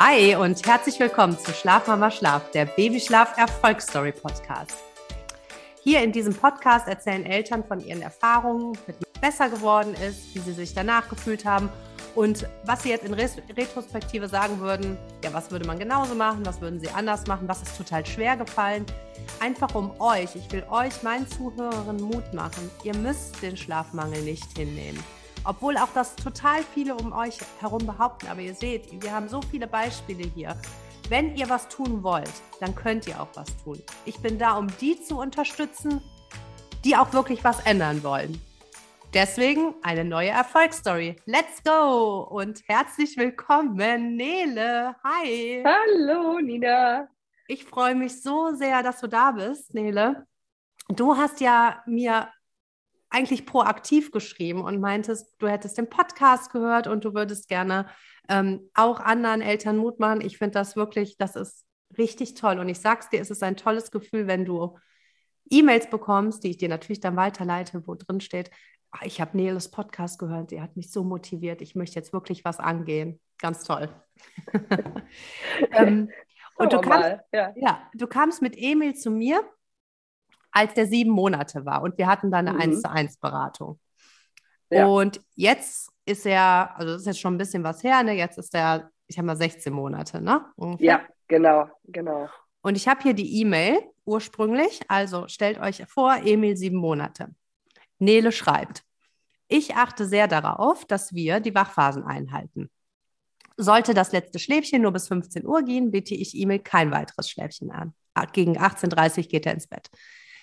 Hi und herzlich willkommen zu Schlafmama Schlaf, der Babyschlaf Erfolgsstory Podcast. Hier in diesem Podcast erzählen Eltern von ihren Erfahrungen, mit besser geworden ist, wie sie sich danach gefühlt haben und was sie jetzt in Retrospektive sagen würden, ja, was würde man genauso machen, was würden sie anders machen, was ist total schwer gefallen. Einfach um euch, ich will euch, meinen Zuhörerinnen Mut machen. Ihr müsst den Schlafmangel nicht hinnehmen. Obwohl auch das total viele um euch herum behaupten. Aber ihr seht, wir haben so viele Beispiele hier. Wenn ihr was tun wollt, dann könnt ihr auch was tun. Ich bin da, um die zu unterstützen, die auch wirklich was ändern wollen. Deswegen eine neue Erfolgsstory. Let's go und herzlich willkommen, Nele. Hi. Hallo, Nina. Ich freue mich so sehr, dass du da bist, Nele. Du hast ja mir eigentlich proaktiv geschrieben und meintest, du hättest den Podcast gehört und du würdest gerne ähm, auch anderen Eltern Mut machen. Ich finde das wirklich, das ist richtig toll. Und ich sag's dir, es ist ein tolles Gefühl, wenn du E-Mails bekommst, die ich dir natürlich dann weiterleite, wo drin steht, ah, ich habe Neles Podcast gehört, die hat mich so motiviert, ich möchte jetzt wirklich was angehen. Ganz toll. ähm, und du kamst, ja. ja, du kamst mit Emil zu mir als der sieben Monate war. Und wir hatten dann eine mhm. 1 zu 1 Beratung. Ja. Und jetzt ist er, also das ist jetzt schon ein bisschen was her, ne? Jetzt ist er, ich habe mal 16 Monate, ne? Ungefähr. Ja, genau, genau. Und ich habe hier die E-Mail ursprünglich, also stellt euch vor, Emil sieben Monate. Nele schreibt, ich achte sehr darauf, dass wir die Wachphasen einhalten. Sollte das letzte Schläfchen nur bis 15 Uhr gehen, biete ich Emil kein weiteres Schläfchen an. Gegen 18.30 Uhr geht er ins Bett.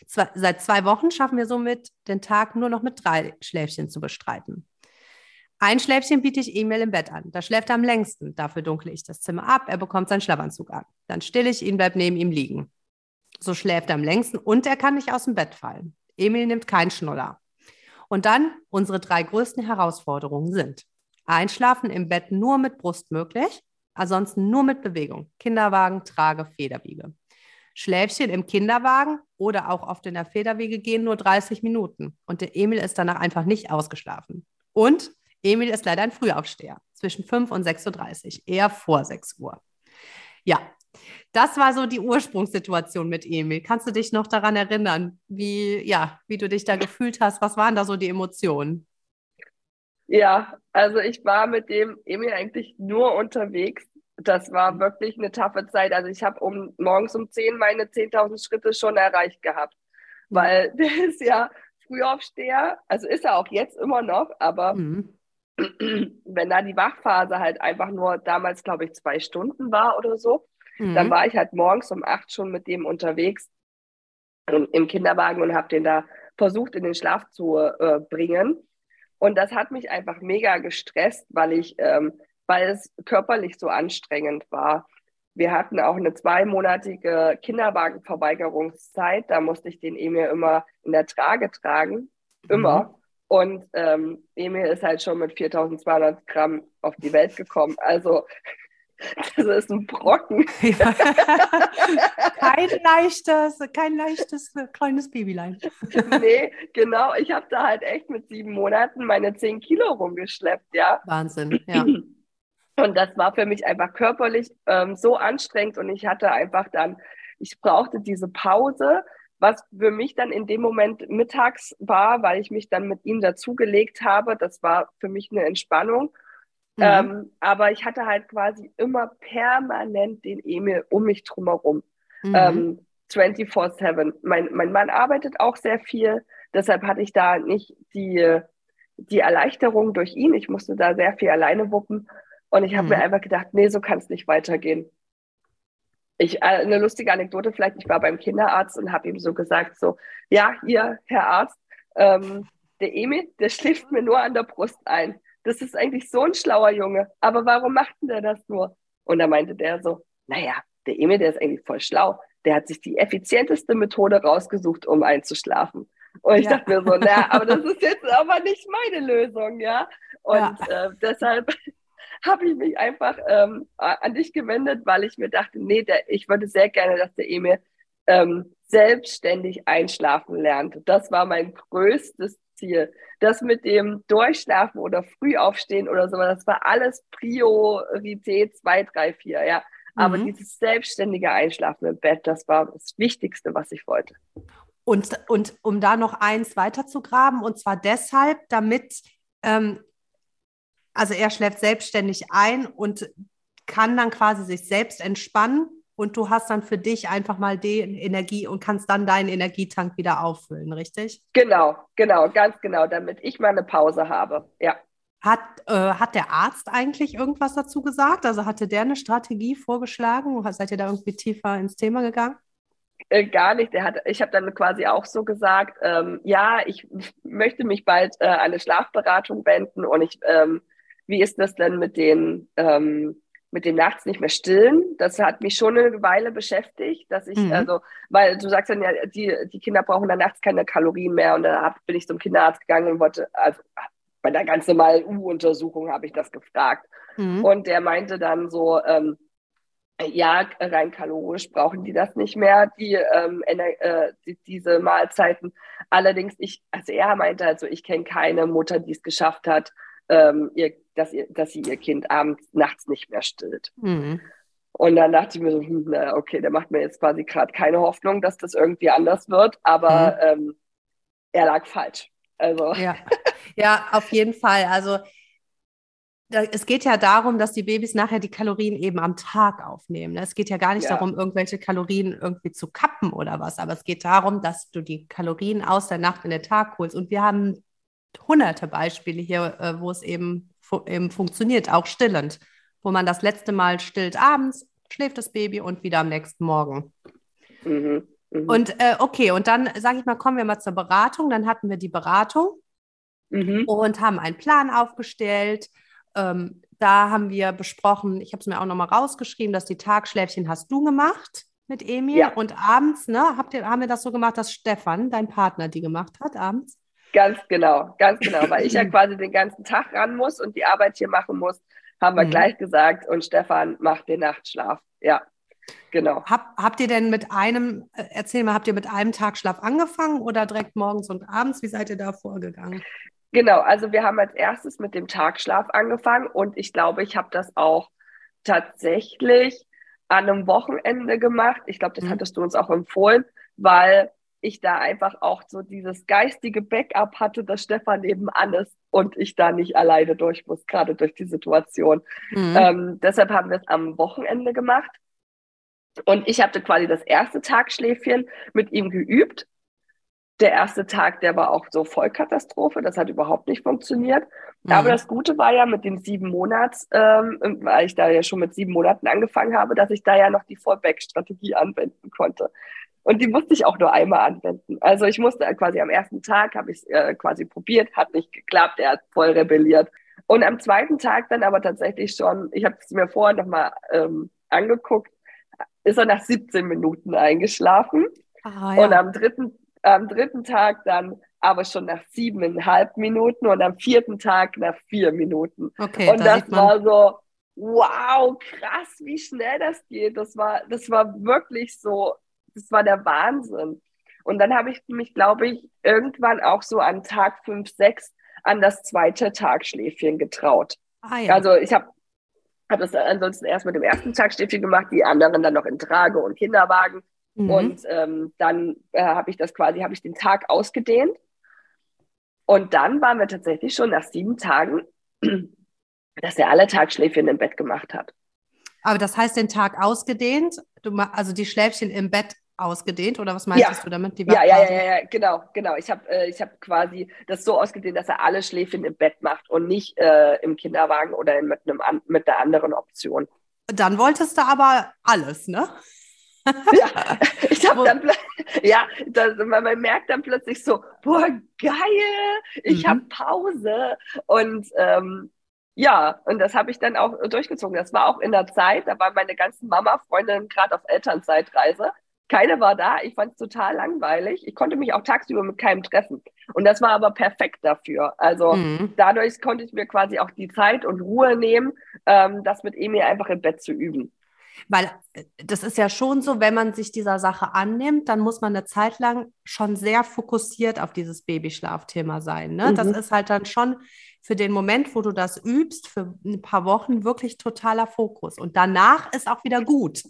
Zwei, seit zwei Wochen schaffen wir somit, den Tag nur noch mit drei Schläfchen zu bestreiten. Ein Schläfchen biete ich Emil im Bett an. Da schläft er am längsten. Dafür dunkle ich das Zimmer ab. Er bekommt seinen Schlafanzug an. Dann stille ich ihn, bleib neben ihm liegen. So schläft er am längsten und er kann nicht aus dem Bett fallen. Emil nimmt keinen Schnuller. Und dann unsere drei größten Herausforderungen sind Einschlafen im Bett nur mit Brust möglich, ansonsten nur mit Bewegung. Kinderwagen, Trage, Federwiege. Schläfchen im Kinderwagen oder auch oft in der Federwege gehen nur 30 Minuten. Und der Emil ist danach einfach nicht ausgeschlafen. Und Emil ist leider ein Frühaufsteher, zwischen 5 und 6.30 Uhr, eher vor 6 Uhr. Ja, das war so die Ursprungssituation mit Emil. Kannst du dich noch daran erinnern, wie, ja, wie du dich da gefühlt hast? Was waren da so die Emotionen? Ja, also ich war mit dem Emil eigentlich nur unterwegs das war wirklich eine taffe Zeit. Also ich habe um morgens um 10 meine 10.000 Schritte schon erreicht gehabt, weil der ist ja Frühaufsteher, also ist er auch jetzt immer noch, aber mhm. wenn da die Wachphase halt einfach nur damals, glaube ich, zwei Stunden war oder so, mhm. dann war ich halt morgens um acht schon mit dem unterwegs im Kinderwagen und habe den da versucht in den Schlaf zu äh, bringen. Und das hat mich einfach mega gestresst, weil ich ähm, weil es körperlich so anstrengend war. Wir hatten auch eine zweimonatige Kinderwagenverweigerungszeit. Da musste ich den Emil immer in der Trage tragen. Immer. Mhm. Und ähm, Emil ist halt schon mit 4200 Gramm auf die Welt gekommen. Also, das ist ein Brocken. Ja. kein leichtes, kein leichtes kleines Babylein. nee, genau. Ich habe da halt echt mit sieben Monaten meine 10 Kilo rumgeschleppt, ja. Wahnsinn, ja. Und das war für mich einfach körperlich ähm, so anstrengend und ich hatte einfach dann, ich brauchte diese Pause, was für mich dann in dem Moment mittags war, weil ich mich dann mit ihm dazugelegt habe. Das war für mich eine Entspannung. Mhm. Ähm, aber ich hatte halt quasi immer permanent den Emil um mich drumherum. Mhm. Ähm, 24-7. Mein, mein Mann arbeitet auch sehr viel, deshalb hatte ich da nicht die, die Erleichterung durch ihn. Ich musste da sehr viel alleine wuppen. Und ich habe mhm. mir einfach gedacht, nee, so kann es nicht weitergehen. Ich, äh, eine lustige Anekdote vielleicht, ich war beim Kinderarzt und habe ihm so gesagt, so, ja, hier, Herr Arzt, ähm, der Emil, der schläft mir nur an der Brust ein. Das ist eigentlich so ein schlauer Junge, aber warum macht denn der das nur? Und da meinte der so, naja, der Emil, der ist eigentlich voll schlau. Der hat sich die effizienteste Methode rausgesucht, um einzuschlafen. Und ich ja. dachte mir so, naja, aber das ist jetzt aber nicht meine Lösung, ja. Und ja. Äh, deshalb habe ich mich einfach ähm, an dich gewendet, weil ich mir dachte, nee, der, ich würde sehr gerne, dass der Emil ähm, selbstständig einschlafen lernt. Das war mein größtes Ziel. Das mit dem Durchschlafen oder früh aufstehen oder so, das war alles Priorität 2, 3, 4, ja. Aber mhm. dieses selbstständige Einschlafen im Bett, das war das Wichtigste, was ich wollte. Und, und um da noch eins weiterzugraben, und zwar deshalb, damit, ähm, also er schläft selbstständig ein und kann dann quasi sich selbst entspannen und du hast dann für dich einfach mal die Energie und kannst dann deinen Energietank wieder auffüllen, richtig? Genau, genau, ganz genau, damit ich mal eine Pause habe, ja. Hat, äh, hat der Arzt eigentlich irgendwas dazu gesagt? Also hatte der eine Strategie vorgeschlagen? Seid ihr da irgendwie tiefer ins Thema gegangen? Äh, gar nicht. Der hat, ich habe dann quasi auch so gesagt, ähm, ja, ich möchte mich bald äh, an eine Schlafberatung wenden und ich, ähm, wie ist das denn mit den ähm, mit dem nachts nicht mehr stillen. Das hat mich schon eine Weile beschäftigt, dass ich, mhm. also, weil du sagst dann ja, die, die Kinder brauchen dann nachts keine Kalorien mehr und da hab, bin ich zum Kinderarzt gegangen und wollte, also bei der ganz normalen U-Untersuchung habe ich das gefragt. Mhm. Und der meinte dann so, ähm, ja, rein kalorisch brauchen die das nicht mehr, die, ähm, äh, die, diese Mahlzeiten. Allerdings, ich, also er meinte also, ich kenne keine Mutter, die es geschafft hat, ähm, ihr, dass, ihr, dass sie ihr Kind abends, nachts nicht mehr stillt. Mhm. Und dann dachte ich mir so, hm, na, okay, der macht mir jetzt quasi gerade keine Hoffnung, dass das irgendwie anders wird, aber mhm. ähm, er lag falsch. Also. Ja. ja, auf jeden Fall. Also es geht ja darum, dass die Babys nachher die Kalorien eben am Tag aufnehmen. Es geht ja gar nicht ja. darum, irgendwelche Kalorien irgendwie zu kappen oder was, aber es geht darum, dass du die Kalorien aus der Nacht in den Tag holst. Und wir haben hunderte Beispiele hier, äh, wo es eben, eben funktioniert, auch stillend, wo man das letzte Mal stillt abends, schläft das Baby und wieder am nächsten Morgen. Mhm, mh. Und äh, okay, und dann sage ich mal, kommen wir mal zur Beratung. Dann hatten wir die Beratung mhm. und haben einen Plan aufgestellt. Ähm, da haben wir besprochen, ich habe es mir auch nochmal rausgeschrieben, dass die Tagschläfchen hast du gemacht mit Emil ja. und abends, ne, habt ihr, haben wir das so gemacht, dass Stefan, dein Partner, die gemacht hat abends? Ganz genau, ganz genau, weil ich ja quasi den ganzen Tag ran muss und die Arbeit hier machen muss, haben wir mhm. gleich gesagt und Stefan macht den Nachtschlaf. Ja, genau. Hab, habt ihr denn mit einem, äh, erzähl mal, habt ihr mit einem Tagschlaf angefangen oder direkt morgens und abends? Wie seid ihr da vorgegangen? Genau, also wir haben als erstes mit dem Tagschlaf angefangen und ich glaube, ich habe das auch tatsächlich an einem Wochenende gemacht. Ich glaube, das mhm. hattest du uns auch empfohlen, weil ich da einfach auch so dieses geistige Backup hatte, dass Stefan nebenan ist und ich da nicht alleine durch muss, gerade durch die Situation. Mhm. Ähm, deshalb haben wir es am Wochenende gemacht. Und ich hatte quasi das erste Tagschläfchen mit ihm geübt. Der erste Tag, der war auch so Vollkatastrophe. Das hat überhaupt nicht funktioniert. Mhm. Aber das Gute war ja mit dem sieben Monats, ähm, weil ich da ja schon mit sieben Monaten angefangen habe, dass ich da ja noch die Fallback-Strategie anwenden konnte. Und die musste ich auch nur einmal anwenden. Also ich musste quasi am ersten Tag, habe ich es äh, quasi probiert, hat nicht geklappt, er hat voll rebelliert. Und am zweiten Tag dann aber tatsächlich schon, ich habe es mir vorher nochmal ähm, angeguckt, ist er nach 17 Minuten eingeschlafen. Ah, ja. Und am dritten, am dritten Tag dann aber schon nach siebeneinhalb Minuten und am vierten Tag nach vier Minuten. Okay, und da das war so, wow, krass, wie schnell das geht. Das war, das war wirklich so das war der Wahnsinn. Und dann habe ich mich, glaube ich, irgendwann auch so an Tag 5, 6 an das zweite Tagschläfchen getraut. Ah, ja. Also ich habe hab das ansonsten erst mit dem ersten Tagschläfchen gemacht, die anderen dann noch in Trage und Kinderwagen. Mhm. Und ähm, dann äh, habe ich das quasi, habe ich den Tag ausgedehnt. Und dann waren wir tatsächlich schon nach sieben Tagen, dass er alle Tagschläfchen im Bett gemacht hat. Aber das heißt, den Tag ausgedehnt, du, also die Schläfchen im Bett ausgedehnt oder was meinst ja. du damit? ja, ja, ja, ja, genau, genau. Ich habe äh, hab quasi das so ausgedehnt, dass er alle Schläfchen im Bett macht und nicht äh, im Kinderwagen oder mit, einem, mit der anderen Option. Dann wolltest du aber alles, ne? ja, ich habe dann ja, das, man, man, merkt dann plötzlich so, boah, geil, ich mhm. habe Pause und ähm, ja, und das habe ich dann auch durchgezogen. Das war auch in der Zeit, da waren meine ganzen Mama-Freundinnen gerade auf Elternzeitreise keine war da. Ich fand es total langweilig. Ich konnte mich auch tagsüber mit keinem treffen. Und das war aber perfekt dafür. Also mhm. dadurch konnte ich mir quasi auch die Zeit und Ruhe nehmen, ähm, das mit Emil einfach im Bett zu üben. Weil äh, das ist ja schon so, wenn man sich dieser Sache annimmt, dann muss man eine Zeit lang schon sehr fokussiert auf dieses Babyschlafthema sein. Ne? Mhm. Das ist halt dann schon für den Moment, wo du das übst, für ein paar Wochen wirklich totaler Fokus. Und danach ist auch wieder gut.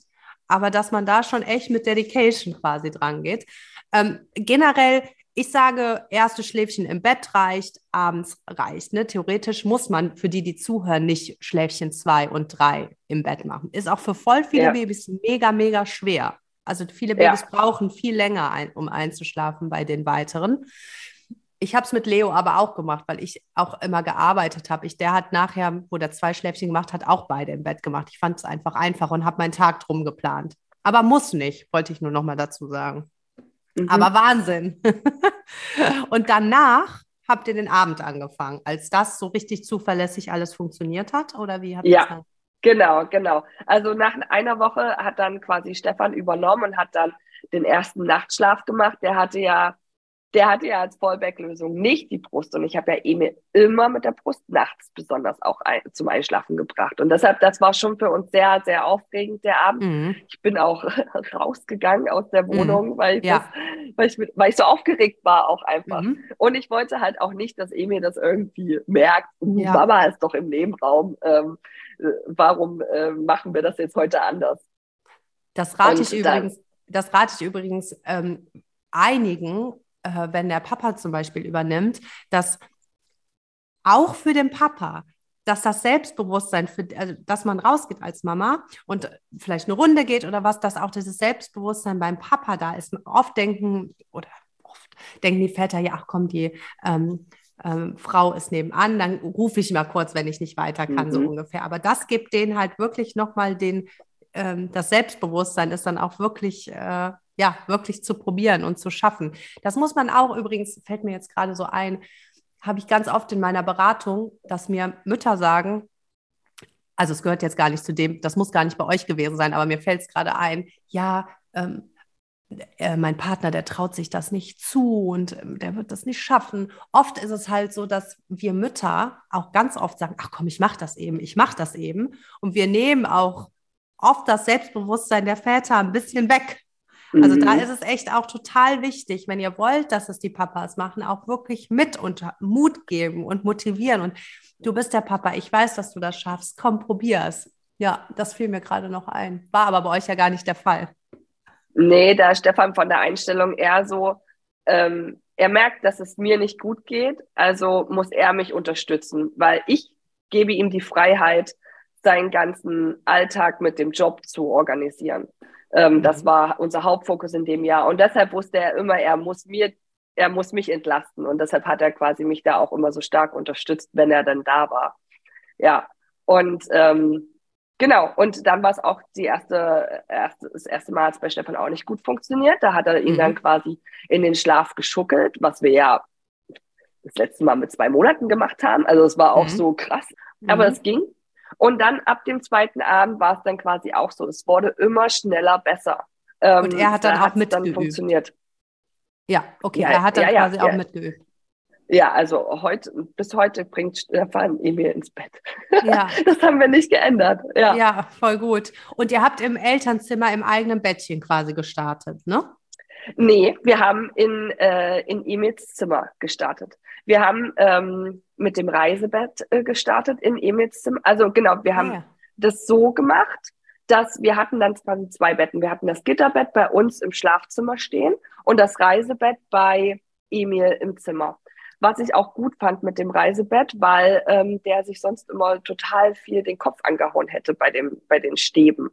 Aber dass man da schon echt mit Dedication quasi dran geht. Ähm, generell ich sage, erste Schläfchen im Bett reicht, abends reicht. Ne? Theoretisch muss man für die, die zuhören, nicht Schläfchen zwei und drei im Bett machen. Ist auch für voll viele ja. Babys mega, mega schwer. Also viele Babys ja. brauchen viel länger, ein, um einzuschlafen bei den weiteren. Ich habe es mit Leo aber auch gemacht, weil ich auch immer gearbeitet habe. der hat nachher, wo der zwei Schläfchen gemacht hat, auch beide im Bett gemacht. Ich fand es einfach einfach und habe meinen Tag drum geplant. Aber muss nicht, wollte ich nur noch mal dazu sagen. Mhm. Aber Wahnsinn. und danach habt ihr den Abend angefangen, als das so richtig zuverlässig alles funktioniert hat? Oder wie habt ihr ja. das Genau, genau. Also nach einer Woche hat dann quasi Stefan übernommen und hat dann den ersten Nachtschlaf gemacht. Der hatte ja der hatte ja als Fallback-Lösung nicht die Brust. Und ich habe ja Emil immer mit der Brust nachts besonders auch ein, zum Einschlafen gebracht. Und deshalb, das war schon für uns sehr, sehr aufregend, der Abend. Mhm. Ich bin auch rausgegangen aus der Wohnung, mhm. weil, ich ja. das, weil, ich mit, weil ich so aufgeregt war auch einfach. Mhm. Und ich wollte halt auch nicht, dass Emil das irgendwie merkt. Uh, ja. Mama ist doch im Nebenraum. Ähm, äh, warum äh, machen wir das jetzt heute anders? Das rate ich übrigens, das rate ich übrigens ähm, einigen, äh, wenn der Papa zum Beispiel übernimmt, dass auch für den Papa, dass das Selbstbewusstsein, für, also, dass man rausgeht als Mama und vielleicht eine Runde geht oder was, dass auch dieses Selbstbewusstsein beim Papa da ist. Oft denken oder oft denken die Väter, ja, ach komm, die ähm, ähm, Frau ist nebenan, dann rufe ich mal kurz, wenn ich nicht weiter kann, mhm. so ungefähr. Aber das gibt denen halt wirklich nochmal den, ähm, das Selbstbewusstsein ist dann auch wirklich äh, ja, wirklich zu probieren und zu schaffen. Das muss man auch übrigens, fällt mir jetzt gerade so ein, habe ich ganz oft in meiner Beratung, dass mir Mütter sagen, also es gehört jetzt gar nicht zu dem, das muss gar nicht bei euch gewesen sein, aber mir fällt es gerade ein, ja, ähm, äh, mein Partner, der traut sich das nicht zu und äh, der wird das nicht schaffen. Oft ist es halt so, dass wir Mütter auch ganz oft sagen, ach komm, ich mache das eben, ich mache das eben. Und wir nehmen auch oft das Selbstbewusstsein der Väter ein bisschen weg. Also da mhm. ist es echt auch total wichtig, wenn ihr wollt, dass es die Papas machen, auch wirklich mit und Mut geben und motivieren. Und du bist der Papa, ich weiß, dass du das schaffst. Komm, probier's. Ja, das fiel mir gerade noch ein. War aber bei euch ja gar nicht der Fall. Nee, da ist Stefan von der Einstellung eher so, ähm, er merkt, dass es mir nicht gut geht, also muss er mich unterstützen, weil ich gebe ihm die Freiheit, seinen ganzen Alltag mit dem Job zu organisieren. Ähm, mhm. Das war unser Hauptfokus in dem Jahr. Und deshalb wusste er immer, er muss mir, er muss mich entlasten. Und deshalb hat er quasi mich da auch immer so stark unterstützt, wenn er dann da war. Ja. Und ähm, genau, und dann war es auch die erste, erste, das erste Mal, als bei Stefan auch nicht gut funktioniert. Da hat er ihn mhm. dann quasi in den Schlaf geschuckelt, was wir ja das letzte Mal mit zwei Monaten gemacht haben. Also es war auch mhm. so krass. Aber mhm. es ging. Und dann ab dem zweiten Abend war es dann quasi auch so. Es wurde immer schneller besser. Ähm, und er hat dann auch mitgeübt. Dann funktioniert. Ja, okay, ja, er hat dann ja, quasi ja, auch mitgeübt. Ja, also heute, bis heute bringt Stefan Emil ins Bett. Ja. Das haben wir nicht geändert. Ja. ja, voll gut. Und ihr habt im Elternzimmer im eigenen Bettchen quasi gestartet, ne? Nee, wir haben in, äh, in Emils Zimmer gestartet. Wir haben ähm, mit dem Reisebett äh, gestartet in Emils Zimmer. Also genau, wir haben ja. das so gemacht, dass wir hatten dann quasi zwei Betten. Wir hatten das Gitterbett bei uns im Schlafzimmer stehen und das Reisebett bei Emil im Zimmer. Was ich auch gut fand mit dem Reisebett, weil ähm, der sich sonst immer total viel den Kopf angehauen hätte bei, dem, bei den Stäben.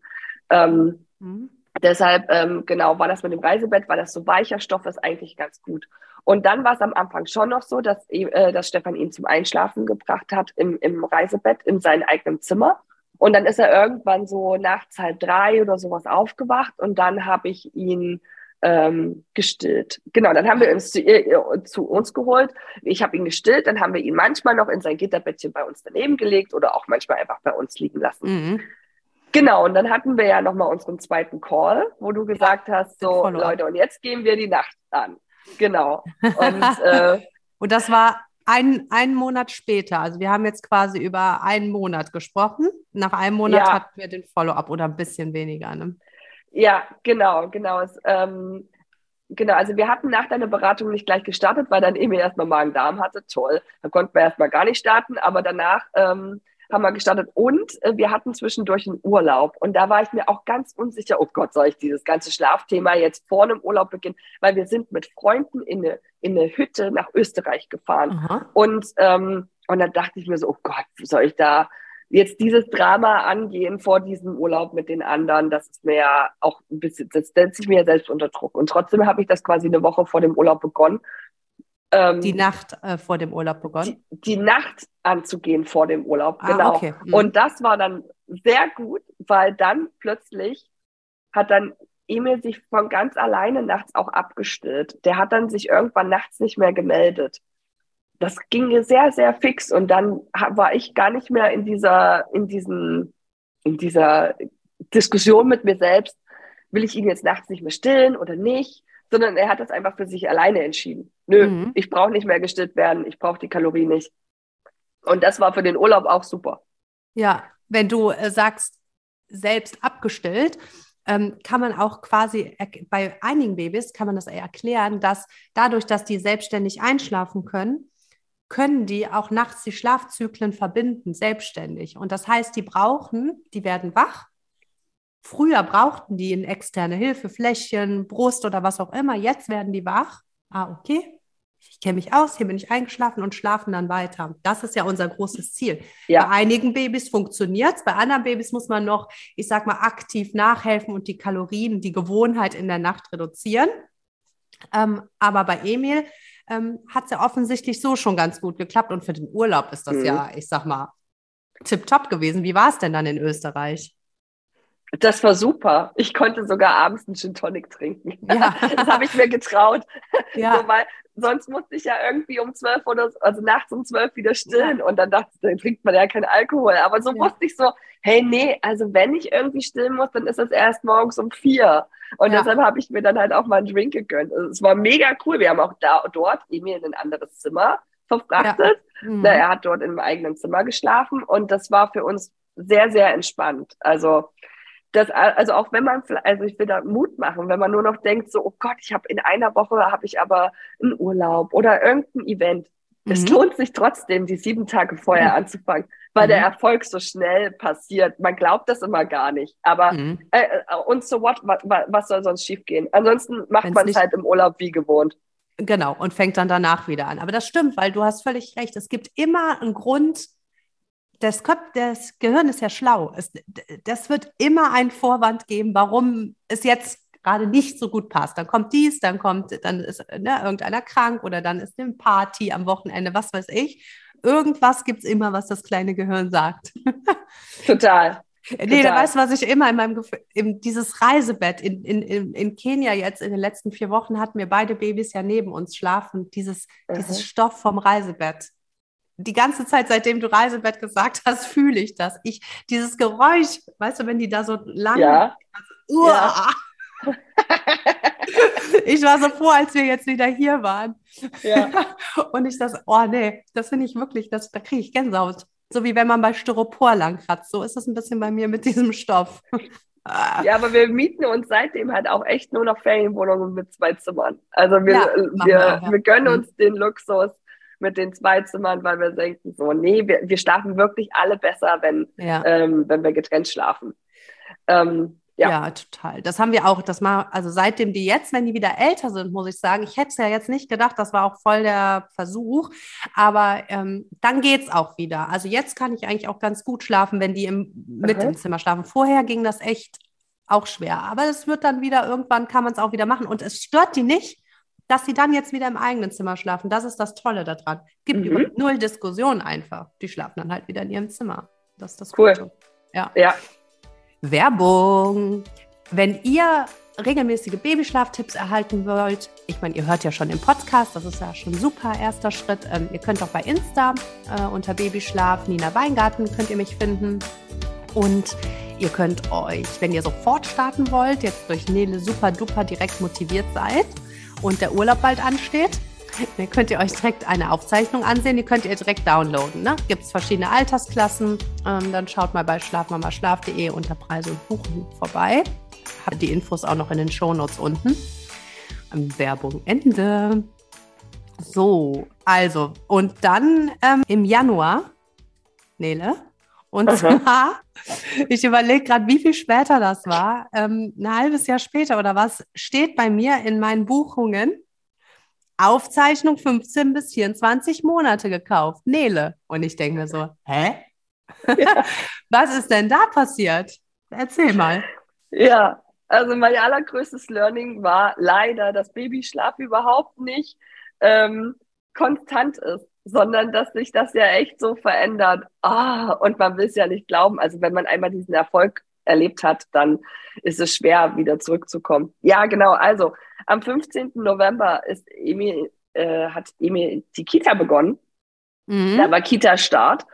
Ähm, mhm. Deshalb, ähm, genau, war das mit dem Reisebett, weil das so weicher Stoff ist, eigentlich ganz gut. Und dann war es am Anfang schon noch so, dass, äh, dass Stefan ihn zum Einschlafen gebracht hat im, im Reisebett in seinem eigenen Zimmer. Und dann ist er irgendwann so nachts halb drei oder sowas aufgewacht und dann habe ich ihn ähm, gestillt. Genau, dann haben wir uns zu, äh, zu uns geholt. Ich habe ihn gestillt, dann haben wir ihn manchmal noch in sein Gitterbettchen bei uns daneben gelegt oder auch manchmal einfach bei uns liegen lassen. Mhm. Genau, und dann hatten wir ja nochmal unseren zweiten Call, wo du gesagt hast, so Leute, und jetzt gehen wir die Nacht an. Genau. Und, äh, und das war ein, ein Monat später. Also wir haben jetzt quasi über einen Monat gesprochen. nach einem Monat Ja. hatten wir den Follow-up oder ein bisschen weniger. Ne? Ja, genau, genau. Es, ähm, genau, also wir hatten nach deiner Beratung nicht gleich gestartet, weil dann Emil erstmal Magen-Darm hatte. Toll. Dann konnten wir erstmal gar nicht starten, aber danach ähm, haben wir gestartet und äh, wir hatten zwischendurch einen Urlaub. Und da war ich mir auch ganz unsicher, oh Gott, soll ich dieses ganze Schlafthema jetzt vor einem Urlaub beginnen? Weil wir sind mit Freunden in eine, in eine Hütte nach Österreich gefahren. Aha. Und, ähm, und dann dachte ich mir so, oh Gott, soll ich da jetzt dieses Drama angehen vor diesem Urlaub mit den anderen? Das ist mir ja auch ein bisschen, das setze ich mir ja selbst unter Druck. Und trotzdem habe ich das quasi eine Woche vor dem Urlaub begonnen. Ähm, Die Nacht äh, vor dem Urlaub begonnen. die, die Nacht anzugehen vor dem Urlaub, Ah, genau. okay. Mhm. Und das war dann sehr gut, weil dann plötzlich hat dann Emil sich von ganz alleine nachts auch abgestillt. Der hat dann sich irgendwann nachts nicht mehr gemeldet. Das ging sehr, sehr fix und dann war ich gar nicht mehr in dieser, in diesen, in dieser Diskussion mit mir selbst. Will ich ihn jetzt nachts nicht mehr stillen oder nicht? Sondern er hat das einfach für sich alleine entschieden. Nö, Mhm. ich brauche nicht mehr gestillt werden, ich brauche die Kalorien nicht. Und das war für den Urlaub auch super. Ja, wenn du äh, sagst, selbst abgestillt, ähm, kann man auch quasi, bei einigen Babys kann man das erklären, dass dadurch, dass die selbstständig einschlafen können, können die auch nachts die Schlafzyklen verbinden, selbstständig. Und das heißt, die brauchen, die werden wach. Früher brauchten die eine externe Hilfe, Fläschchen, Brust oder was auch immer. Jetzt werden die wach. Ah, okay. Ich kenne mich aus, hier bin ich eingeschlafen und schlafen dann weiter. Das ist ja unser großes Ziel. Ja. Bei einigen Babys funktioniert es, bei anderen Babys muss man noch, ich sag mal, aktiv nachhelfen und die Kalorien, die Gewohnheit in der Nacht reduzieren. Ähm, aber bei Emil ähm, hat es ja offensichtlich so schon ganz gut geklappt und für den Urlaub ist das Mhm. ja, ich sag mal, tipptopp gewesen. Wie war es denn dann in Österreich? Das war super. Ich konnte sogar abends einen Gin Tonic trinken. Ja. Das habe ich mir getraut. Ja, So, weil sonst musste ich ja irgendwie um zwölf oder so, also nachts um zwölf wieder stillen. Und dann dachte ich, dann trinkt man ja keinen Alkohol. Aber so Ja. wusste ich so, hey, nee, also wenn ich irgendwie stillen muss, dann ist das erst morgens um vier. Und Ja. deshalb habe ich mir dann halt auch mal einen Drink gegönnt. Also, es war mega cool. Wir haben auch da, dort Emil in ein anderes Zimmer verfrachtet. Mhm. Na, er hat dort in einem eigenen Zimmer geschlafen und das war für uns sehr, sehr entspannt. Also, das, also auch wenn man, also ich will da Mut machen, wenn man nur noch denkt, so, oh Gott, ich habe in einer Woche habe ich aber einen Urlaub oder irgendein Event. Es Mhm. lohnt sich trotzdem, die sieben Tage vorher Mhm. anzufangen, weil der Mhm. Erfolg so schnell passiert. Man glaubt das immer gar nicht. Aber Mhm. äh, äh, und so what, was, was soll sonst schiefgehen? Ansonsten macht man es halt im Urlaub wie gewohnt. Genau, und fängt dann danach wieder an. Aber das stimmt, weil du hast völlig recht. Es gibt immer einen Grund. Das, Köp das Gehirn ist ja schlau. Es, das wird immer einen Vorwand geben, warum es jetzt gerade nicht so gut passt. Dann kommt dies, dann kommt, dann ist ne, irgendeiner krank oder dann ist eine Party am Wochenende, was weiß ich. Irgendwas gibt es immer, was das kleine Gehirn sagt. Total. Nee, da Total. weißt du, was ich immer in meinem Gefühl, in dieses Reisebett in, in, in, Kenia jetzt in den letzten vier Wochen hatten wir beide Babys ja neben uns schlafen. Dieses, dieses Mhm. Stoff vom Reisebett. Die ganze Zeit, seitdem du Reisebett gesagt hast, fühle ich das. Ich, dieses Geräusch, weißt du, wenn die da so lang. Ja. Uah. ich war so froh, als wir jetzt wieder hier waren. Ja. Und ich das, oh nee, das finde ich wirklich, das, da kriege ich Gänsehaut. So wie wenn man bei Styropor langkratzt. So ist das ein bisschen bei mir mit diesem Stoff. Ja, aber wir mieten uns seitdem halt auch echt nur noch Ferienwohnungen mit zwei Zimmern. Also wir, Ja, machen wir, wir ja. wir gönnen Mhm. uns den Luxus mit den zwei Zimmern, weil wir denken so, nee, wir, wir schlafen wirklich alle besser, wenn, ja. ähm, wenn wir getrennt schlafen. Ähm, ja. Ja. total. Das haben wir auch. Das mal, also seitdem die jetzt, wenn die wieder älter sind, muss ich sagen, ich hätte es ja jetzt nicht gedacht, das war auch voll der Versuch. Aber ähm, dann geht es auch wieder. Also jetzt kann ich eigentlich auch ganz gut schlafen, wenn die im, mit Mhm. im Zimmer schlafen. Vorher ging das echt auch schwer. Aber es wird dann wieder, irgendwann kann man es auch wieder machen. Und es stört die nicht, dass sie dann jetzt wieder im eigenen Zimmer schlafen. Das ist das Tolle daran. Gibt Mhm. null Diskussion einfach. Die schlafen dann halt wieder in ihrem Zimmer. Das ist das Cool. Gute. Ja. Ja. Werbung. Wenn ihr regelmäßige Babyschlaftipps erhalten wollt, ich meine, ihr hört ja schon den Podcast, das ist ja schon ein super erster Schritt. Ähm, ihr könnt auch bei Insta äh, unter Babyschlaf Nina Weingarten könnt ihr mich finden. Und ihr könnt euch, wenn ihr sofort starten wollt, jetzt durch Nele super duper direkt motiviert seid und der Urlaub bald ansteht, Dann könnt ihr euch direkt eine Aufzeichnung ansehen, die könnt ihr direkt downloaden. Ne? Gibt es verschiedene Altersklassen. Ähm, dann schaut mal bei schlafmamaschlaf.de unter Preise und Buchen vorbei. Habt die Infos auch noch in den Shownotes unten. Ähm, Werbung Ende. So, also, und dann ähm, im Januar, Nele, und zwar, ich überlege gerade, wie viel später das war, ähm, ein halbes Jahr später oder was, steht bei mir in meinen Buchungen Aufzeichnung 15 bis 24 Monate gekauft. Nele. Und ich denke mir so, hä? Ja. Was ist denn da passiert? Erzähl mal. Ja, also mein allergrößtes Learning war leider, dass Babyschlaf überhaupt nicht ähm, konstant ist, sondern dass sich das ja echt so verändert. Ah, und man will es ja nicht glauben. Also wenn man einmal diesen Erfolg erlebt hat, dann ist es schwer, wieder zurückzukommen. Ja, genau. Also am 15. November ist Emil, äh, hat Emil die Kita begonnen. Mhm. Da war Kita-Start.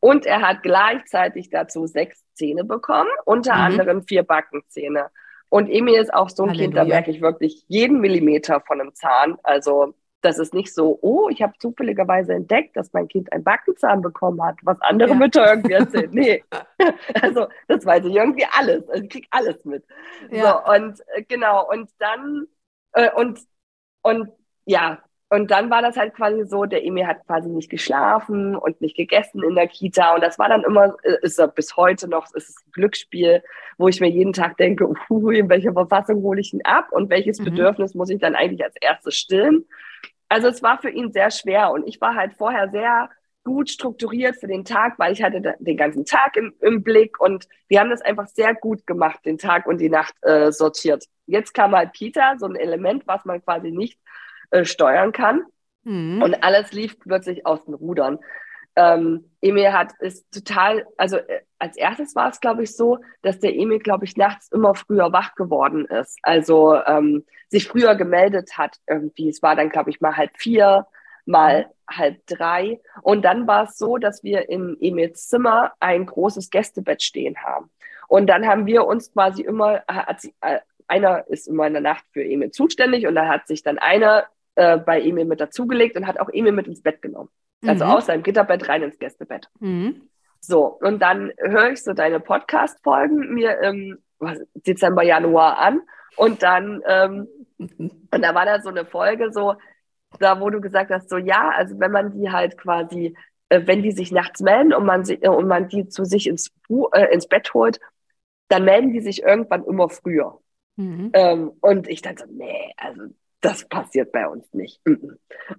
Und er hat gleichzeitig dazu sechs Zähne bekommen, unter mhm. anderem vier Backenzähne. Und Emil ist auch so ein Halleluja. Kind, da merke ich wirklich jeden Millimeter von einem Zahn. Also das ist nicht so, oh, ich habe zufälligerweise entdeckt, dass mein Kind ein Backenzahn bekommen hat, was andere ja. Mütter irgendwie erzählen. Nee, also das weiß ich irgendwie alles. Also ich kriege alles mit. Ja. So, und äh, genau, und dann, äh, und, und ja, und dann war das halt quasi so, der Emil hat quasi nicht geschlafen und nicht gegessen in der Kita. Und das war dann immer, äh, ist er bis heute noch, ist es ein Glücksspiel, wo ich mir jeden Tag denke, uh, in welcher Verfassung hole ich ihn ab und welches mhm. Bedürfnis muss ich dann eigentlich als erstes stillen? Also es war für ihn sehr schwer und ich war halt vorher sehr gut strukturiert für den Tag, weil ich hatte den ganzen Tag im, im Blick und wir haben das einfach sehr gut gemacht, den Tag und die Nacht äh, sortiert. Jetzt kam halt Kita, so ein Element, was man quasi nicht äh, steuern kann. Mhm. Und alles lief plötzlich aus den Rudern. Ähm, Emil hat ist total, also äh, als erstes war es, glaube ich, so, dass der Emil, glaube ich, nachts immer früher wach geworden ist. Also ähm, sich früher gemeldet hat irgendwie. Es war dann, glaube ich, mal halb vier, mal halb drei. Und dann war es so, dass wir in Emils Zimmer ein großes Gästebett stehen haben. Und dann haben wir uns quasi immer, hat sie, äh, einer ist immer in der Nacht für Emil zuständig und da hat sich dann einer äh, bei Emil mit dazugelegt und hat auch Emil mit ins Bett genommen. Also mhm. aus seinem Gitterbett rein ins Gästebett. Mhm. So, und dann höre ich so deine Podcast-Folgen mir im Dezember, Januar an und dann, ähm, und da war da so eine Folge so, da wo du gesagt hast, so ja, also wenn man die halt quasi, äh, wenn die sich nachts melden und man, sie, äh, und man die zu sich ins, äh, ins Bett holt, dann melden die sich irgendwann immer früher. Mhm. Ähm, und ich dachte so, nee, also das passiert bei uns nicht.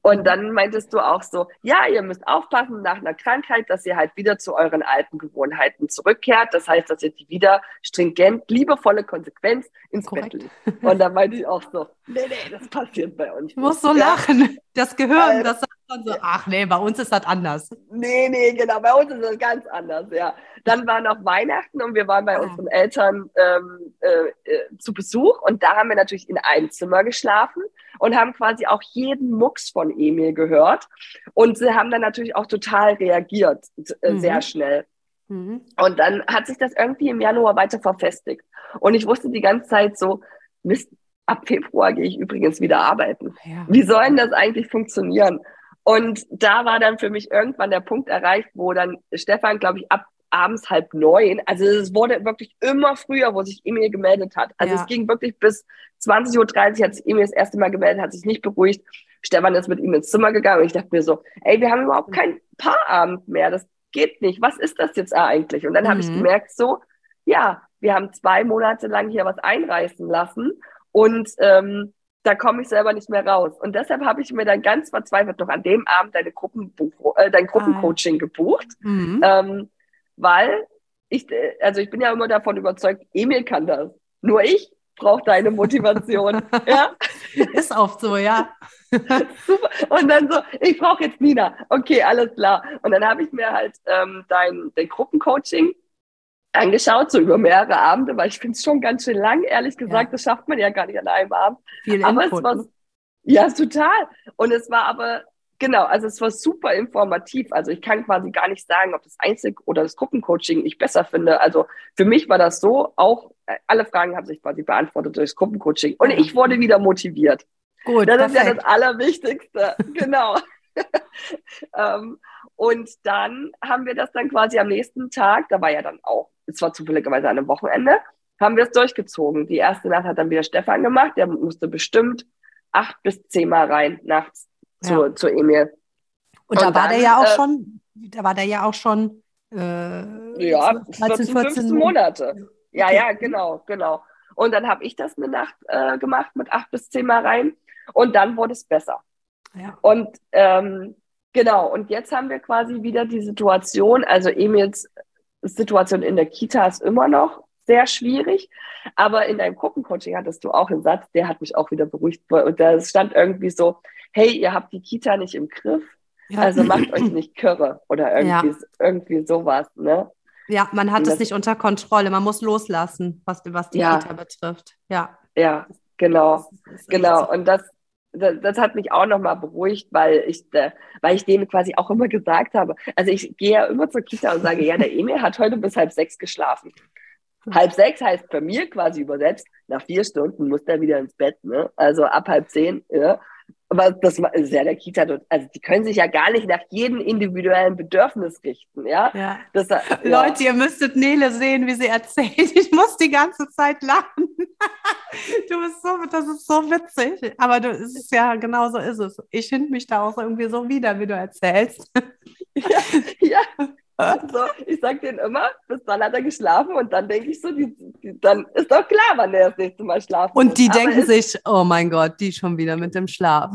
Und dann meintest du auch so, ja, ihr müsst aufpassen nach einer Krankheit, dass ihr halt wieder zu euren alten Gewohnheiten zurückkehrt. Das heißt, dass ihr die wieder stringent, liebevolle Konsequenz ins Korrekt. Bett legt. Und da meinte ich auch so, nee, nee, das passiert bei uns. Ich muss so lachen. Das Gehirn, äh, das sagt dann so, ach nee, bei uns ist das anders. Nee, nee, genau, bei uns ist das ganz anders, ja. Dann war noch Weihnachten und wir waren bei ah. unseren Eltern ähm, äh, äh, zu Besuch und da haben wir natürlich in einem Zimmer geschlafen und haben quasi auch jeden Mucks von Emil gehört und sie haben dann natürlich auch total reagiert, äh, mhm. sehr schnell. Mhm. Und dann hat sich das irgendwie im Januar weiter verfestigt. Und ich wusste die ganze Zeit so, Mist, ab Februar gehe ich übrigens wieder arbeiten. Ja. Wie soll denn das eigentlich funktionieren? Und da war dann für mich irgendwann der Punkt erreicht, wo dann Stefan, glaube ich, ab abends halb neun. Also es wurde wirklich immer früher, wo sich Emil gemeldet hat. Also ja. es ging wirklich bis 20.30 Uhr, hat sich Emil das erste Mal gemeldet, hat sich nicht beruhigt. Stefan ist mit ihm ins Zimmer gegangen und ich dachte mir so, ey, wir haben überhaupt keinen Paarabend mehr. Das geht nicht. Was ist das jetzt eigentlich? Und dann mhm. habe ich gemerkt so, ja, wir haben zwei Monate lang hier was einreißen lassen und ähm, da komme ich selber nicht mehr raus. Und deshalb habe ich mir dann ganz verzweifelt noch an dem Abend deine Gruppenbuch, äh, dein Gruppencoaching ah. gebucht. Mhm. Ähm, weil ich, also ich bin ja immer davon überzeugt, Emil kann das. Nur ich brauche deine Motivation. ja? Ist oft so, ja. Super. Und dann so, ich brauche jetzt Nina. Okay, alles klar. Und dann habe ich mir halt ähm, dein, dein Gruppencoaching angeschaut, so über mehrere Abende, weil ich finde es schon ganz schön lang, ehrlich gesagt. Ja. Das schafft man ja gar nicht an einem Abend. Viel aber Input, es war, ne? ja, total. Und es war aber Genau, also es war super informativ. Also ich kann quasi gar nicht sagen, ob das Einzel- oder das Gruppencoaching ich besser finde. Also für mich war das so, auch äh, alle Fragen haben sich quasi beantwortet durch das Gruppencoaching. Und ich wurde wieder motiviert. Gut, das perfekt. ist ja das Allerwichtigste. genau. ähm, und dann haben wir das dann quasi am nächsten Tag, da war ja dann auch, es war zufälligerweise an einem Wochenende, haben wir es durchgezogen. Die erste Nacht hat dann wieder Stefan gemacht, der musste bestimmt acht bis zehn Mal rein nachts zu, ja. zu Emil. Und, und da war dann, der ja auch äh, schon, da war der ja auch schon äh, ja, 13, 14, 15 Monate. Ja, okay. ja, genau, genau. Und dann habe ich das eine Nacht äh, gemacht mit acht bis zehn Mal rein und dann wurde es besser. Ja. Und ähm, genau, und jetzt haben wir quasi wieder die Situation, also Emils Situation in der Kita ist immer noch sehr schwierig, aber in deinem Gruppencoaching hattest du auch einen Satz, der hat mich auch wieder beruhigt. Und da stand irgendwie so, hey, ihr habt die Kita nicht im Griff, ja. also macht euch nicht Körre oder irgendwie, ja. irgendwie sowas, ne? Ja, man hat es nicht unter Kontrolle, man muss loslassen, was, was die ja. Kita betrifft. Ja. Ja, genau. Genau. Und das, das, das, hat mich auch nochmal beruhigt, weil ich, äh, weil ich denen quasi auch immer gesagt habe. Also ich gehe ja immer zur Kita und sage, ja, der Emil hat heute bis halb sechs geschlafen. Halb sechs heißt bei mir quasi übersetzt, nach vier Stunden muss der wieder ins Bett, ne? Also ab halb zehn, ja. Aber das ist ja der Kita, also die können sich ja gar nicht nach jedem individuellen Bedürfnis richten, ja. ja. Das, ja. Leute, ihr müsstet Nele sehen, wie sie erzählt. Ich muss die ganze Zeit lachen. Du bist so, das ist so witzig. Aber du, es ist ja, genau so ist es. Ich finde mich da auch irgendwie so wieder, wie du erzählst. Ja, ja. So, ich sag denen immer, bis dann hat er geschlafen und dann denke ich so, die, die, dann ist doch klar, wann der das nächste Mal schlafen Und die denken sich, oh mein Gott, die schon wieder mit dem Schlaf.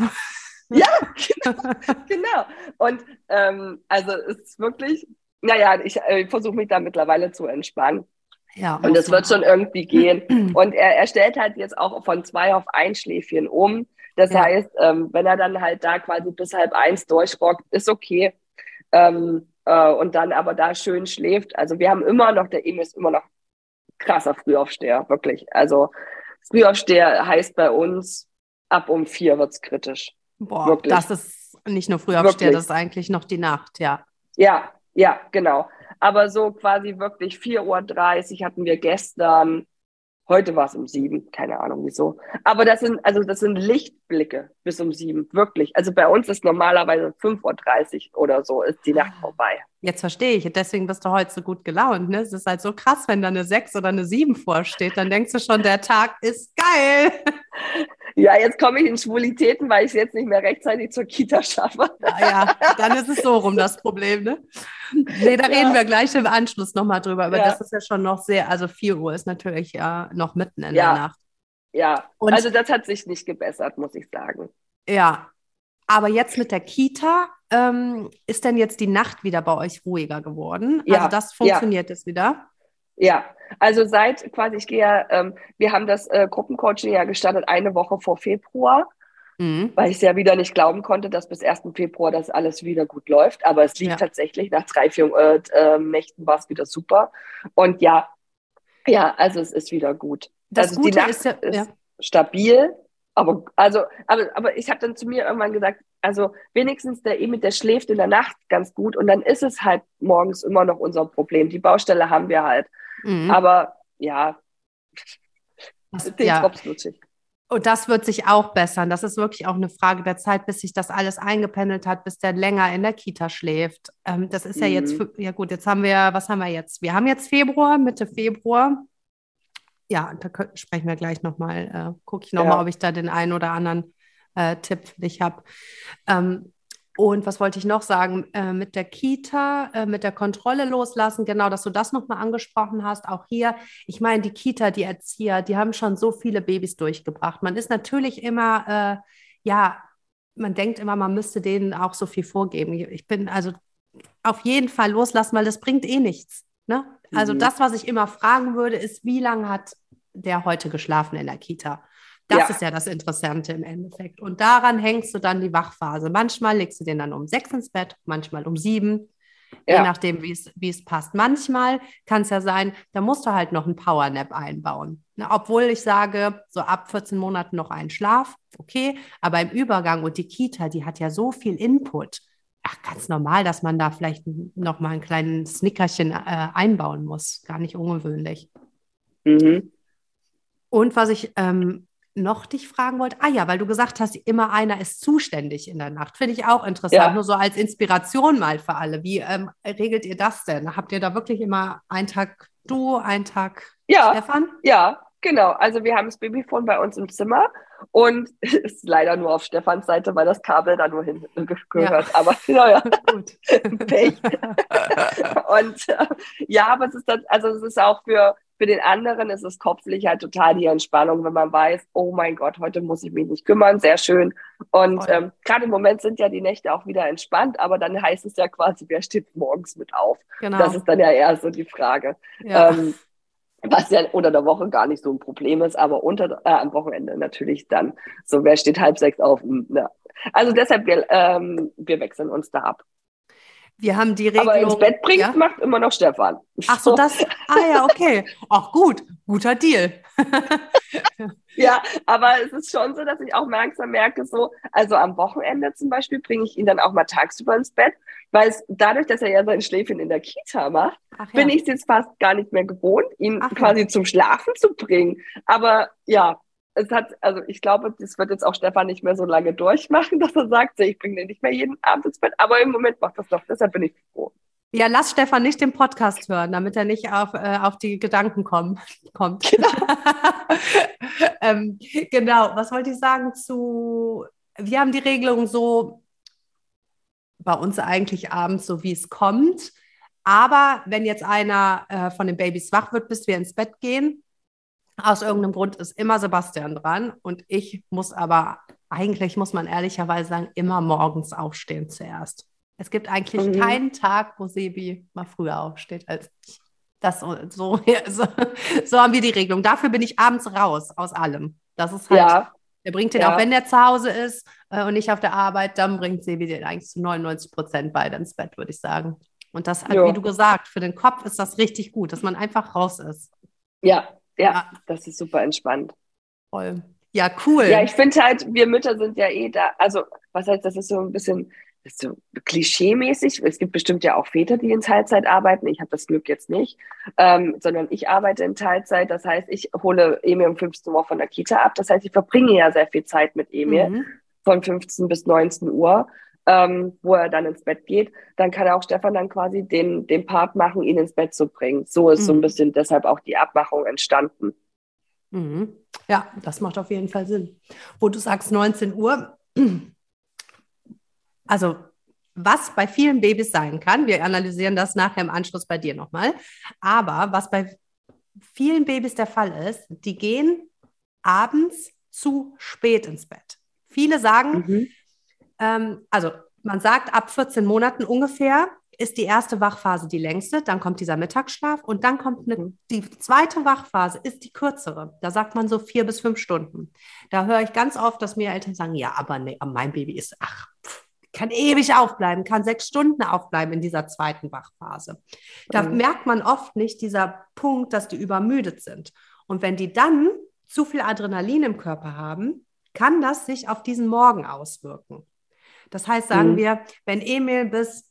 Ja, genau. genau. Und ähm, also es ist wirklich, naja, ich äh, versuche mich da mittlerweile zu entspannen. Ja, und es wird schon irgendwie gehen. Und er, er stellt halt jetzt auch von zwei auf ein Schläfchen um. Das ja. heißt, ähm, wenn er dann halt da quasi bis halb eins durchrockt, ist okay. Ähm, äh, und dann aber da schön schläft. Also wir haben immer noch, der Emil ist immer noch krasser Frühaufsteher, wirklich. Also Frühaufsteher heißt bei uns, ab um vier wird es kritisch. Boah, wirklich. das ist nicht nur Frühaufsteher, wirklich. das ist eigentlich noch die Nacht, ja. Ja, ja, genau. Aber so quasi wirklich 4.30 Uhr hatten wir gestern, Heute war es um sieben, keine Ahnung wieso. Aber das sind, also das sind Lichtblicke bis um sieben, wirklich. Also bei uns ist normalerweise 5.30 Uhr oder so, ist die Nacht ah. vorbei. Jetzt verstehe ich. Deswegen bist du heute so gut gelaunt. Ne? Es ist halt so krass, wenn da eine 6 oder eine 7 vorsteht. Dann denkst du schon, der Tag ist geil. Ja, jetzt komme ich in Schwulitäten, weil ich es jetzt nicht mehr rechtzeitig zur Kita schaffe. Ja, ja, dann ist es so rum das Problem. Ne? Nee, da reden wir gleich im Anschluss nochmal drüber. Aber ja. das ist ja schon noch sehr, also 4 Uhr ist natürlich ja noch mitten in ja. der Nacht. Ja, Und, also das hat sich nicht gebessert, muss ich sagen. Ja, aber jetzt mit der Kita, ähm, ist denn jetzt die Nacht wieder bei euch ruhiger geworden? Ja, also das funktioniert jetzt wieder? Ja, also seit quasi, ich gehe ja, ähm, wir haben das äh, Gruppencoaching ja gestartet eine Woche vor Februar, mhm. weil ich es ja wieder nicht glauben konnte, dass bis 1. Februar das alles wieder gut läuft. Aber es lief ja. tatsächlich, nach drei, vier äh, äh, Nächten war es wieder super. Und ja, ja, also es ist wieder gut. Das also Gute die Nacht ist, ja, ist stabil, aber, also, aber, aber ich habe dann zu mir irgendwann gesagt, also wenigstens der Emit, der schläft in der Nacht ganz gut und dann ist es halt morgens immer noch unser Problem. Die Baustelle haben wir halt. Mhm. Aber ja, das, den ja. Und das wird sich auch bessern. Das ist wirklich auch eine Frage der Zeit, bis sich das alles eingependelt hat, bis der länger in der Kita schläft. Ähm, das ist ja jetzt, mhm. ja gut, jetzt haben wir, was haben wir jetzt? Wir haben jetzt Februar, Mitte Februar ja, da können, sprechen wir gleich nochmal, äh, gucke ich nochmal, ja. ob ich da den einen oder anderen äh, Tipp für dich habe. Ähm, und was wollte ich noch sagen? Äh, mit der Kita, äh, mit der Kontrolle loslassen, genau, dass du das nochmal angesprochen hast. Auch hier, ich meine, die Kita, die Erzieher, die haben schon so viele Babys durchgebracht. Man ist natürlich immer, äh, ja, man denkt immer, man müsste denen auch so viel vorgeben. Ich bin also auf jeden Fall loslassen, weil das bringt eh nichts. Ne? Also mhm. das, was ich immer fragen würde, ist, wie lange hat der heute geschlafen in der Kita? Das ja. ist ja das Interessante im Endeffekt. Und daran hängst du dann die Wachphase. Manchmal legst du den dann um sechs ins Bett, manchmal um sieben, ja. je nachdem, wie es passt. Manchmal kann es ja sein, da musst du halt noch einen Powernap einbauen. Na, obwohl ich sage, so ab 14 Monaten noch einen Schlaf, okay, aber im Übergang und die Kita, die hat ja so viel Input ach, ganz normal, dass man da vielleicht noch mal ein kleines Snickerchen äh, einbauen muss. Gar nicht ungewöhnlich. Mhm. Und was ich ähm, noch dich fragen wollte, ah ja, weil du gesagt hast, immer einer ist zuständig in der Nacht. Finde ich auch interessant, ja. nur so als Inspiration mal für alle. Wie ähm, regelt ihr das denn? Habt ihr da wirklich immer einen Tag du, einen Tag ja, Stefan? Ja, genau. Also wir haben das Babyphone bei uns im Zimmer und ist leider nur auf Stefans Seite, weil das Kabel da nur hin gehört. Ja. Aber naja, gut. Pech. und äh, ja, aber es ist das, also es ist auch für für den anderen ist es kopflich halt total die Entspannung, wenn man weiß, oh mein Gott, heute muss ich mich nicht kümmern, sehr schön. Und ähm, gerade im Moment sind ja die Nächte auch wieder entspannt, aber dann heißt es ja quasi, wer steht morgens mit auf? Genau. Das ist dann ja eher so die Frage. Ja. Ähm, was ja unter der Woche gar nicht so ein Problem ist, aber unter äh, am Wochenende natürlich dann so, wer steht halb sechs auf? Ne. Also deshalb, wir, ähm, wir wechseln uns da ab. Wir haben die Regelung. Aber ins Bett bringt, ja? macht immer noch Stefan. Ach so, das. Ah ja, okay. Ach gut, guter Deal. ja, aber es ist schon so, dass ich auch langsam merke, so, also am Wochenende zum Beispiel bringe ich ihn dann auch mal tagsüber ins Bett, weil es dadurch, dass er ja sein Schläfchen in der Kita macht, ja. bin ich es jetzt fast gar nicht mehr gewohnt, ihn Ach quasi ja. zum Schlafen zu bringen. Aber ja, es hat, also ich glaube, das wird jetzt auch Stefan nicht mehr so lange durchmachen, dass er sagt, ich bringe den nicht mehr jeden Abend ins Bett, aber im Moment macht das doch, deshalb bin ich froh. Ja, lass Stefan nicht den Podcast hören, damit er nicht auf, äh, auf die Gedanken kommen, kommt. Genau. ähm, genau, was wollte ich sagen zu, wir haben die Regelung so bei uns eigentlich abends, so wie es kommt. Aber wenn jetzt einer äh, von den Babys wach wird, bis wir ins Bett gehen, aus irgendeinem Grund ist immer Sebastian dran und ich muss aber, eigentlich muss man ehrlicherweise sagen, immer morgens aufstehen zuerst. Es gibt eigentlich mhm. keinen Tag, wo Sebi mal früher aufsteht als ich. Das so, so, so, haben wir die Regelung. Dafür bin ich abends raus aus allem. Das ist halt, ja. Der bringt den ja. auch, wenn der zu Hause ist äh, und nicht auf der Arbeit, dann bringt Sebi den eigentlich zu 99 Prozent beide ins Bett, würde ich sagen. Und das hat, jo. wie du gesagt, für den Kopf ist das richtig gut, dass man einfach raus ist. Ja, ja, das ist super entspannt. Voll. Ja, cool. Ja, ich finde halt, wir Mütter sind ja eh da. Also, was heißt, das ist so ein bisschen so klischee-mäßig. Es gibt bestimmt ja auch Väter, die in Teilzeit arbeiten. Ich habe das Glück jetzt nicht, ähm, sondern ich arbeite in Teilzeit. Das heißt, ich hole Emil um 15 Uhr von der Kita ab. Das heißt, ich verbringe ja sehr viel Zeit mit Emil mhm. von 15 bis 19 Uhr ähm, wo er dann ins Bett geht, dann kann auch Stefan dann quasi den, den Part machen, ihn ins Bett zu bringen. So ist mhm. so ein mhm. bisschen deshalb auch die Abmachung entstanden. Mhm. Ja, das macht auf jeden Fall Sinn. Wo du sagst 19 Uhr, also was bei vielen Babys sein kann, wir analysieren das nachher im Anschluss bei dir nochmal, aber was bei vielen Babys der Fall ist, die gehen abends zu spät ins Bett. Viele sagen, mhm ähm, also man sagt, ab 14 Monaten ungefähr ist die erste Wachphase die längste, dann kommt dieser Mittagsschlaf und dann kommt eine, mhm. die zweite Wachphase, ist die kürzere. Da sagt man so vier bis fünf Stunden. Da höre ich ganz oft, dass mir Eltern sagen, ja, aber nee, mein Baby ist, ach, kann ewig aufbleiben, kann sechs Stunden aufbleiben in dieser zweiten Wachphase. Da mhm. merkt man oft nicht dieser Punkt, dass die übermüdet sind. Und wenn die dann zu viel Adrenalin im Körper haben, kann das sich auf diesen Morgen auswirken. Das heißt, sagen mhm. wir, wenn Emil bis,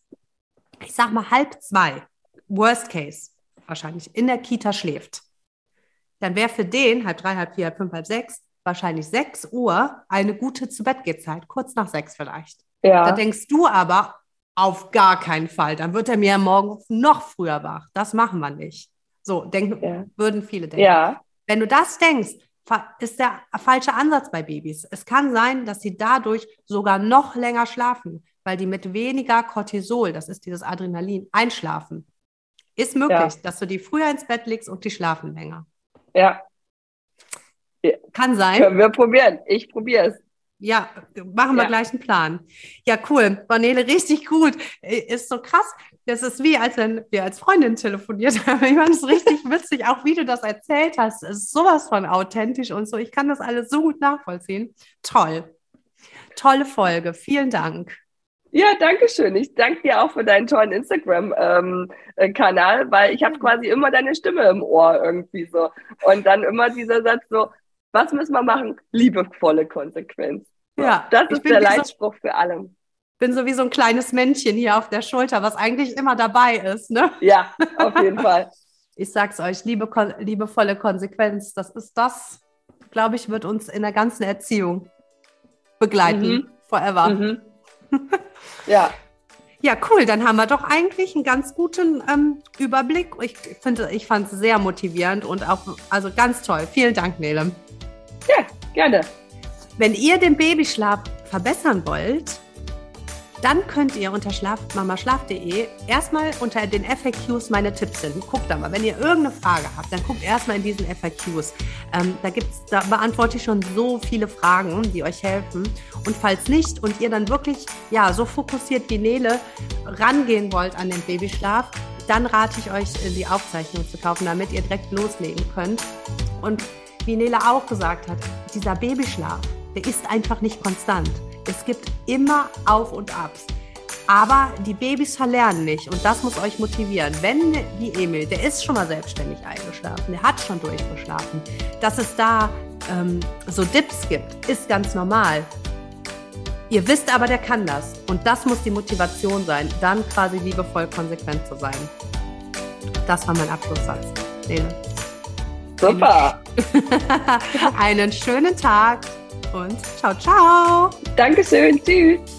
ich sag mal, halb zwei, worst case, wahrscheinlich in der Kita schläft, dann wäre für den halb drei, halb vier, halb fünf, halb sechs, wahrscheinlich sechs Uhr eine gute zu Bett Zeit, kurz nach sechs vielleicht. Ja. Da denkst du aber, auf gar keinen Fall. Dann wird er mir ja morgen noch früher wach. Das machen wir nicht. So denken, ja. würden viele denken. Ja. Wenn du das denkst, ist der falsche Ansatz bei Babys. Es kann sein, dass sie dadurch sogar noch länger schlafen, weil die mit weniger Cortisol, das ist dieses Adrenalin, einschlafen. Ist möglich, ja. dass du die früher ins Bett legst und die schlafen länger. Ja. Kann sein. Können wir probieren. Ich probiere es. Ja, machen wir ja. gleich einen Plan. Ja, cool. Vanele, richtig gut. Ist so krass. Das ist wie, als wenn wir als Freundin telefoniert haben. Ich meine, es ist richtig witzig, auch wie du das erzählt hast. Es ist sowas von authentisch und so. Ich kann das alles so gut nachvollziehen. Toll. Tolle Folge. Vielen Dank. Ja, danke schön. Ich danke dir auch für deinen tollen Instagram-Kanal, ähm, weil ich habe quasi immer deine Stimme im Ohr irgendwie so. Und dann immer dieser Satz so, was müssen wir machen? Liebevolle Konsequenz. Ja, das ist der Leitspruch so, für alle. Bin so wie so ein kleines Männchen hier auf der Schulter, was eigentlich immer dabei ist, ne? Ja, auf jeden Fall. Ich sag's euch, liebe, liebevolle Konsequenz, das ist das, glaube ich, wird uns in der ganzen Erziehung begleiten. Mhm. Forever. Mhm. ja. Ja, cool. Dann haben wir doch eigentlich einen ganz guten ähm, Überblick. Ich finde, ich fand es sehr motivierend und auch, also ganz toll. Vielen Dank, Nele. Ja, gerne. Wenn ihr den Babyschlaf verbessern wollt, dann könnt ihr unter schlafmamaschlaf.de erstmal unter den FAQs meine Tipps finden. Guckt da mal, wenn ihr irgendeine Frage habt, dann guckt erstmal in diesen FAQs. Ähm, da gibt's, da beantworte ich schon so viele Fragen, die euch helfen. Und falls nicht und ihr dann wirklich ja so fokussiert wie Nele rangehen wollt an den Babyschlaf, dann rate ich euch, die Aufzeichnung zu kaufen, damit ihr direkt loslegen könnt. Und wie Nele auch gesagt hat, dieser Babyschlaf, der ist einfach nicht konstant. Es gibt immer Auf und Abs. Aber die Babys verlernen nicht und das muss euch motivieren. Wenn wie Emil, der ist schon mal selbstständig eingeschlafen, der hat schon durchgeschlafen, dass es da ähm, so Dips gibt, ist ganz normal. Ihr wisst aber, der kann das. Und das muss die Motivation sein, dann quasi liebevoll konsequent zu sein. Das war mein Abschlusssatz. Lene. Super. Einen schönen Tag und ciao, ciao. Dankeschön. Tschüss.